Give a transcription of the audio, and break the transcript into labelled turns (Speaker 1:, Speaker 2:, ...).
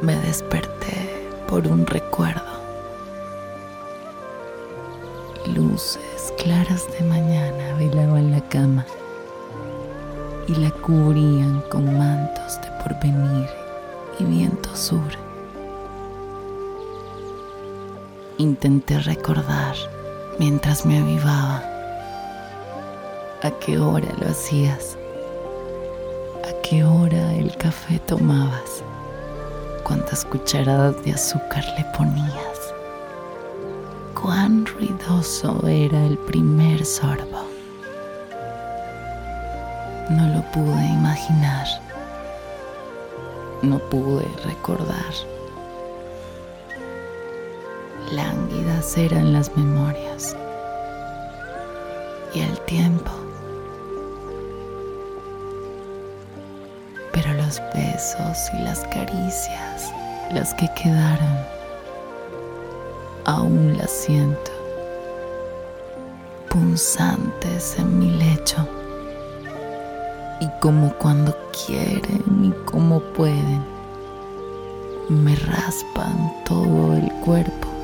Speaker 1: Me desperté por un recuerdo. Luces claras de mañana velaban la cama y la cubrían con mantos de porvenir y viento sur. Intenté recordar mientras me avivaba a qué hora lo hacías, a qué hora el café tomabas, cuántas cucharadas de azúcar le ponías, cuán ruidoso era el primer sorbo. No lo pude imaginar, no pude recordar. Lánguidas eran las memorias y el tiempo. Pero los besos y las caricias, las que quedaron, aún las siento, punzantes en mi lecho. Y como cuando quieren y como pueden, me raspan todo el cuerpo